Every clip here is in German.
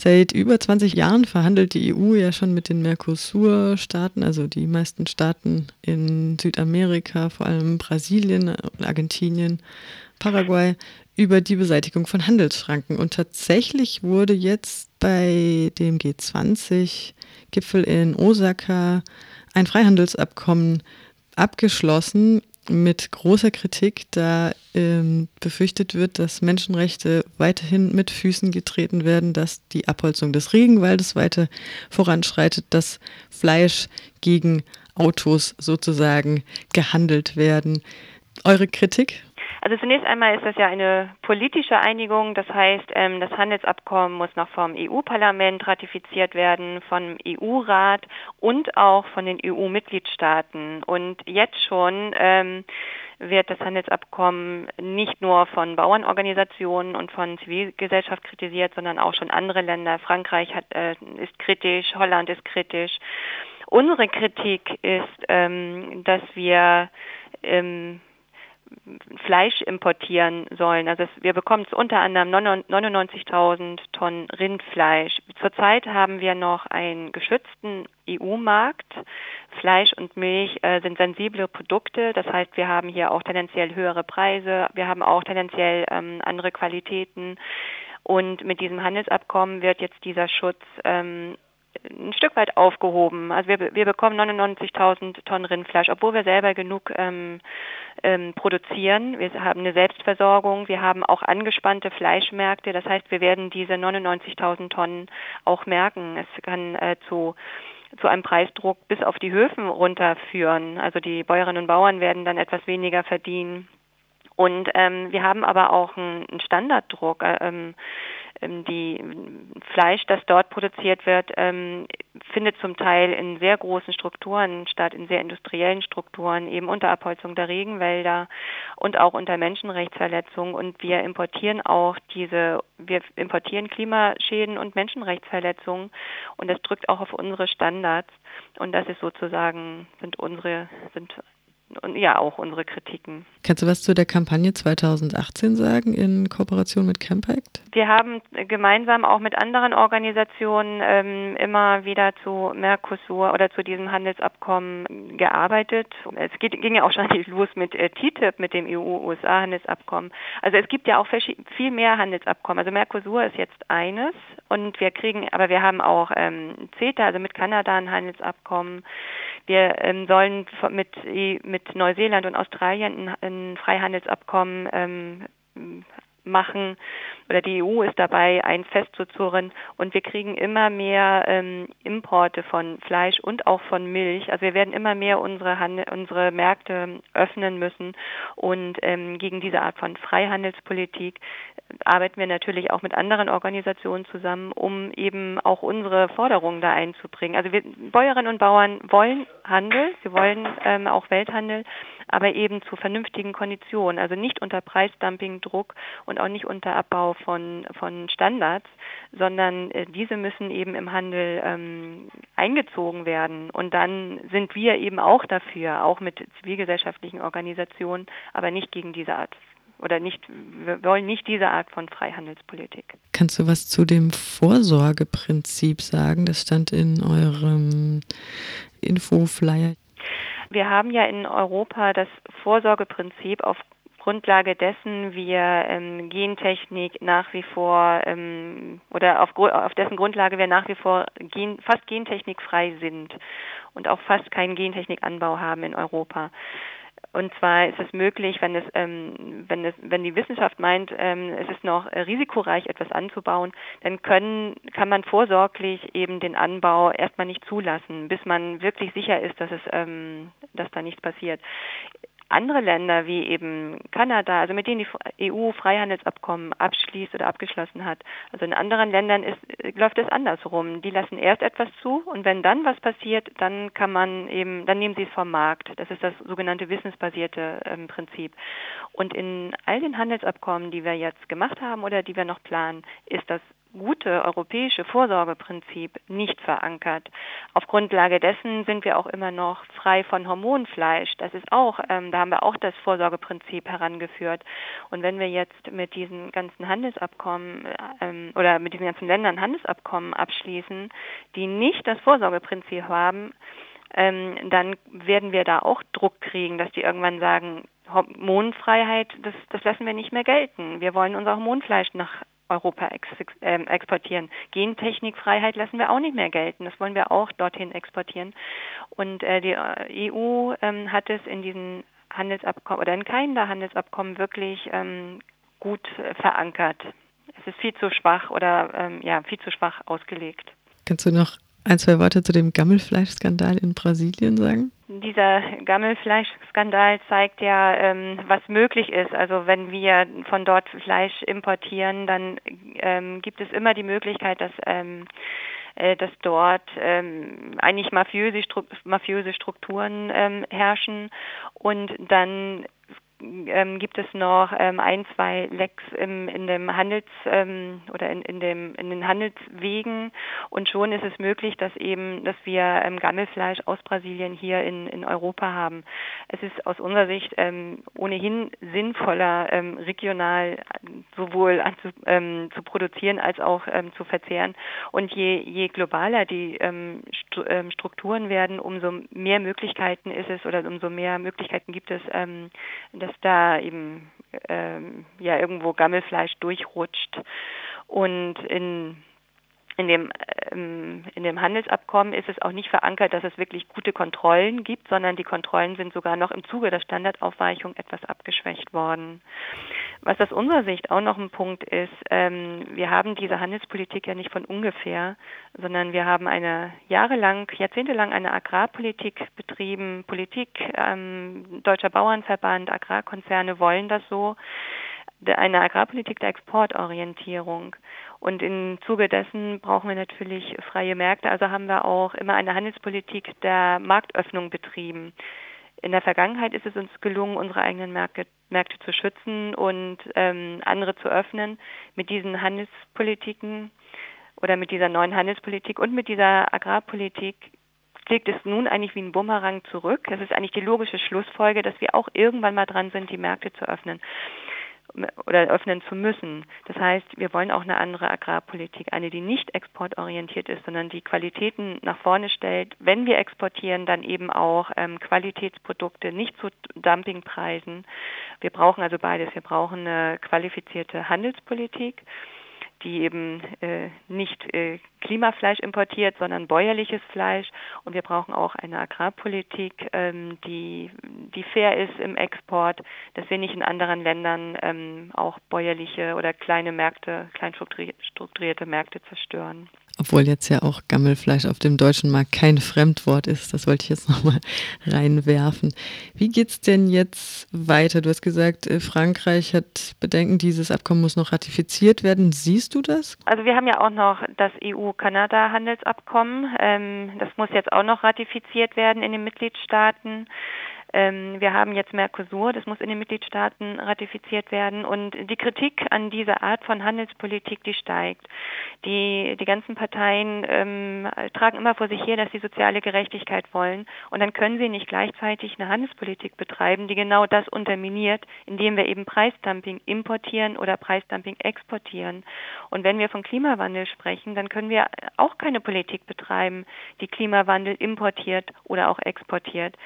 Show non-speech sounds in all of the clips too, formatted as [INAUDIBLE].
Seit über 20 Jahren verhandelt die EU ja schon mit den Mercosur-Staaten, also die meisten Staaten in Südamerika, vor allem Brasilien, Argentinien, Paraguay, über die Beseitigung von Handelsschranken. Und tatsächlich wurde jetzt bei dem G20-Gipfel in Osaka ein Freihandelsabkommen abgeschlossen, mit großer Kritik, da ähm, befürchtet wird, dass Menschenrechte weiterhin mit Füßen getreten werden, dass die Abholzung des Regenwaldes weiter voranschreitet, dass Fleisch gegen Autos sozusagen gehandelt werden. Eure Kritik? Also zunächst einmal ist das ja eine politische Einigung. Das heißt, ähm, das Handelsabkommen muss noch vom EU-Parlament ratifiziert werden, vom EU-Rat und auch von den EU-Mitgliedstaaten. Und jetzt schon ähm, wird das Handelsabkommen nicht nur von Bauernorganisationen und von Zivilgesellschaft kritisiert, sondern auch schon andere Länder. Frankreich hat, äh, ist kritisch, Holland ist kritisch. Unsere Kritik ist, ähm, dass wir ähm, Fleisch importieren sollen. Also wir bekommen unter anderem 99.000 Tonnen Rindfleisch. Zurzeit haben wir noch einen geschützten EU-Markt. Fleisch und Milch äh, sind sensible Produkte. Das heißt, wir haben hier auch tendenziell höhere Preise. Wir haben auch tendenziell ähm, andere Qualitäten. Und mit diesem Handelsabkommen wird jetzt dieser Schutz ähm, ein Stück weit aufgehoben. Also wir, wir bekommen 99.000 Tonnen Rindfleisch, obwohl wir selber genug ähm, ähm, produzieren. Wir haben eine Selbstversorgung. Wir haben auch angespannte Fleischmärkte. Das heißt, wir werden diese 99.000 Tonnen auch merken. Es kann äh, zu zu einem Preisdruck bis auf die Höfen runterführen. Also die Bäuerinnen und Bauern werden dann etwas weniger verdienen. Und ähm, wir haben aber auch einen, Standarddruck. Äh, ähm, die Fleisch, das dort produziert wird, ähm, findet zum Teil in sehr großen Strukturen statt, in sehr industriellen Strukturen, eben unter Abholzung der Regenwälder und auch unter Menschenrechtsverletzungen. Und wir importieren auch diese, wir importieren Klimaschäden und Menschenrechtsverletzungen und das drückt auch auf unsere Standards. Und das ist sozusagen, sind unsere, sind ja auch unsere Kritiken. Kannst du was zu der Kampagne 2018 sagen in Kooperation mit Campact? Wir haben gemeinsam auch mit anderen Organisationen ähm, immer wieder zu Mercosur oder zu diesem Handelsabkommen gearbeitet. Es geht, ging ja auch schon [LAUGHS] los mit äh, TTIP, mit dem EU-USA-Handelsabkommen. Also es gibt ja auch viel mehr Handelsabkommen. Also Mercosur ist jetzt eines und wir kriegen, aber wir haben auch ähm, CETA, also mit Kanada ein Handelsabkommen. Wir ähm, sollen mit, mit Neuseeland und Australien ein, Freihandelsabkommen ähm, machen oder die EU ist dabei, ein festzuzurren und wir kriegen immer mehr ähm, Importe von Fleisch und auch von Milch. Also wir werden immer mehr unsere, Handel, unsere Märkte öffnen müssen und ähm, gegen diese Art von Freihandelspolitik arbeiten wir natürlich auch mit anderen Organisationen zusammen, um eben auch unsere Forderungen da einzubringen. Also wir Bäuerinnen und Bauern wollen Handel, sie wollen ähm, auch Welthandel, aber eben zu vernünftigen Konditionen, also nicht unter Preisdumpingdruck und auch nicht unter Abbau von, von Standards, sondern äh, diese müssen eben im Handel ähm, eingezogen werden. Und dann sind wir eben auch dafür, auch mit zivilgesellschaftlichen Organisationen, aber nicht gegen diese Art oder nicht, wir wollen nicht diese Art von Freihandelspolitik. Kannst du was zu dem Vorsorgeprinzip sagen? Das stand in eurem Infoflyer. Wir haben ja in Europa das Vorsorgeprinzip auf Grundlage dessen wir ähm, Gentechnik nach wie vor ähm, oder auf, auf dessen Grundlage wir nach wie vor gen, fast gentechnikfrei sind und auch fast keinen Gentechnikanbau haben in Europa. Und zwar ist es möglich, wenn es, ähm, wenn es, wenn die Wissenschaft meint, ähm, es ist noch risikoreich, etwas anzubauen, dann können, kann man vorsorglich eben den Anbau erstmal nicht zulassen, bis man wirklich sicher ist, dass es, ähm, dass da nichts passiert andere Länder wie eben Kanada, also mit denen die EU Freihandelsabkommen abschließt oder abgeschlossen hat, also in anderen Ländern ist, läuft es andersrum. Die lassen erst etwas zu und wenn dann was passiert, dann kann man eben, dann nehmen sie es vom Markt. Das ist das sogenannte wissensbasierte ähm, Prinzip. Und in all den Handelsabkommen, die wir jetzt gemacht haben oder die wir noch planen, ist das gute europäische Vorsorgeprinzip nicht verankert. Auf Grundlage dessen sind wir auch immer noch frei von Hormonfleisch. Das ist auch, ähm, da haben wir auch das Vorsorgeprinzip herangeführt. Und wenn wir jetzt mit diesen ganzen Handelsabkommen ähm, oder mit diesen ganzen Ländern Handelsabkommen abschließen, die nicht das Vorsorgeprinzip haben, ähm, dann werden wir da auch Druck kriegen, dass die irgendwann sagen, Hormonfreiheit, das, das lassen wir nicht mehr gelten. Wir wollen unser Hormonfleisch nach Europa ex, äh, exportieren. Gentechnikfreiheit lassen wir auch nicht mehr gelten. Das wollen wir auch dorthin exportieren. Und äh, die äh, EU ähm, hat es in diesen Handelsabkommen oder in keinem der Handelsabkommen wirklich ähm, gut äh, verankert. Es ist viel zu schwach oder ähm, ja viel zu schwach ausgelegt. Kannst du noch ein, zwei Worte zu dem Gammelfleischskandal in Brasilien sagen? Dieser Gammelfleischskandal zeigt ja, ähm, was möglich ist. Also wenn wir von dort Fleisch importieren, dann ähm, gibt es immer die Möglichkeit, dass ähm, äh, dass dort ähm, eigentlich mafiöse, mafiöse Strukturen ähm, herrschen und dann ähm, gibt es noch ähm, ein, zwei Lecks im, in dem Handels ähm, oder in, in, dem, in den Handelswegen und schon ist es möglich, dass eben, dass wir ähm, Gammelfleisch aus Brasilien hier in, in Europa haben. Es ist aus unserer Sicht ähm, ohnehin sinnvoller, ähm, regional sowohl anzu, ähm, zu produzieren als auch ähm, zu verzehren. Und je, je globaler die ähm, ähm Strukturen werden, umso mehr Möglichkeiten ist es oder umso mehr Möglichkeiten gibt es, ähm, dass da eben ähm, ja irgendwo Gammelfleisch durchrutscht. Und in in dem, in dem Handelsabkommen ist es auch nicht verankert, dass es wirklich gute Kontrollen gibt, sondern die Kontrollen sind sogar noch im Zuge der Standardaufweichung etwas abgeschwächt worden. Was aus unserer Sicht auch noch ein Punkt ist, ähm, wir haben diese Handelspolitik ja nicht von ungefähr, sondern wir haben eine jahrelang, jahrzehntelang eine Agrarpolitik betrieben. Politik, ähm, Deutscher Bauernverband, Agrarkonzerne wollen das so eine Agrarpolitik der Exportorientierung. Und im Zuge dessen brauchen wir natürlich freie Märkte. Also haben wir auch immer eine Handelspolitik der Marktöffnung betrieben. In der Vergangenheit ist es uns gelungen, unsere eigenen Märkte, Märkte zu schützen und ähm, andere zu öffnen. Mit diesen Handelspolitiken oder mit dieser neuen Handelspolitik und mit dieser Agrarpolitik schlägt es nun eigentlich wie ein Bumerang zurück. Das ist eigentlich die logische Schlussfolge, dass wir auch irgendwann mal dran sind, die Märkte zu öffnen oder öffnen zu müssen. Das heißt, wir wollen auch eine andere Agrarpolitik, eine, die nicht exportorientiert ist, sondern die Qualitäten nach vorne stellt. Wenn wir exportieren, dann eben auch ähm, Qualitätsprodukte, nicht zu Dumpingpreisen. Wir brauchen also beides. Wir brauchen eine qualifizierte Handelspolitik die eben äh, nicht äh, Klimafleisch importiert, sondern bäuerliches Fleisch. Und wir brauchen auch eine Agrarpolitik, ähm, die, die fair ist im Export, dass wir nicht in anderen Ländern ähm, auch bäuerliche oder kleine Märkte, klein strukturierte Märkte zerstören. Obwohl jetzt ja auch Gammelfleisch auf dem deutschen Markt kein Fremdwort ist. Das wollte ich jetzt [LAUGHS] nochmal reinwerfen. Wie geht es denn jetzt weiter? Du hast gesagt, äh, Frankreich hat Bedenken, dieses Abkommen muss noch ratifiziert werden. Siehst du das? Also wir haben ja auch noch das EU-Kanada-Handelsabkommen. Ähm, das muss jetzt auch noch ratifiziert werden in den Mitgliedstaaten. Ähm, wir haben jetzt Mercosur, das muss in den Mitgliedstaaten ratifiziert werden. Und die Kritik an dieser Art von Handelspolitik, die steigt. Die, die ganzen Parteien ähm, tragen immer vor sich her, dass sie soziale Gerechtigkeit wollen. Und dann können sie nicht gleichzeitig eine Handelspolitik betreiben, die genau das unterminiert, indem wir eben Preisdumping importieren oder Preisdumping exportieren. Und wenn wir von Klimawandel sprechen, dann können wir auch keine Politik betreiben, die Klimawandel importiert oder auch exportiert.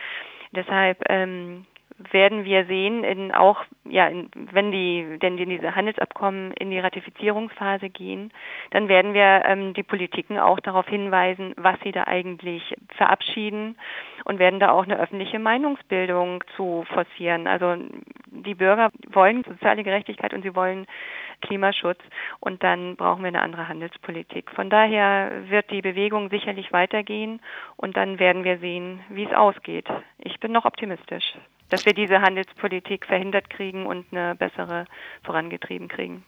Deshalb ähm, werden wir sehen, in auch ja, in, wenn die denn die, diese Handelsabkommen in die Ratifizierungsphase gehen, dann werden wir ähm, die Politiken auch darauf hinweisen, was sie da eigentlich verabschieden und werden da auch eine öffentliche Meinungsbildung zu forcieren. Also die Bürger wollen soziale Gerechtigkeit und sie wollen Klimaschutz und dann brauchen wir eine andere Handelspolitik. Von daher wird die Bewegung sicherlich weitergehen und dann werden wir sehen, wie es ausgeht. Ich bin noch optimistisch dass wir diese Handelspolitik verhindert kriegen und eine bessere vorangetrieben kriegen.